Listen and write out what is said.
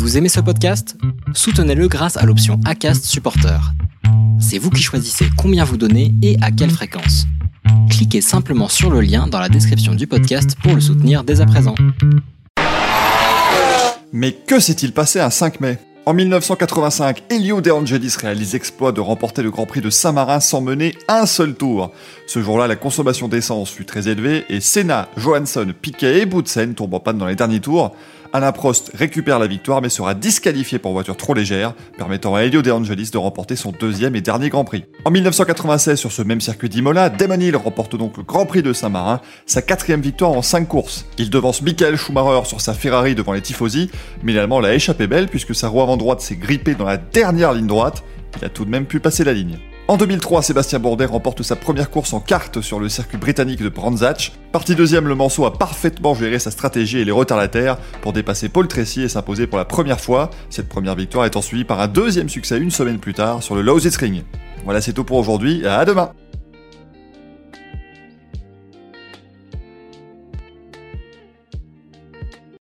Vous aimez ce podcast? Soutenez-le grâce à l'option ACAST Supporter. C'est vous qui choisissez combien vous donnez et à quelle fréquence. Cliquez simplement sur le lien dans la description du podcast pour le soutenir dès à présent. Mais que s'est-il passé un 5 mai? En 1985, Elio De Angelis réalise l'exploit de remporter le Grand Prix de Saint-Marin sans mener un seul tour. Ce jour-là, la consommation d'essence fut très élevée et Senna, Johansson, Piquet et Boutsen tombent en panne dans les derniers tours. Alain Prost récupère la victoire mais sera disqualifié pour voiture trop légère, permettant à Elio De Angelis de remporter son deuxième et dernier Grand Prix. En 1996, sur ce même circuit d'Imola, Damon Hill remporte donc le Grand Prix de Saint-Marin, sa quatrième victoire en cinq courses. Il devance Michael Schumacher sur sa Ferrari devant les tifosi, mais l'Allemand l'a échappé belle puisque sa roue avant droite s'est grippée dans la dernière ligne droite. Il a tout de même pu passer la ligne. En 2003, Sébastien Bourdet remporte sa première course en carte sur le circuit britannique de Brandzach. Parti deuxième, le Manceau a parfaitement géré sa stratégie et les retardataires pour dépasser Paul Tracy et s'imposer pour la première fois. Cette première victoire étant suivie par un deuxième succès une semaine plus tard sur le Lausitzring. Voilà, c'est tout pour aujourd'hui, à demain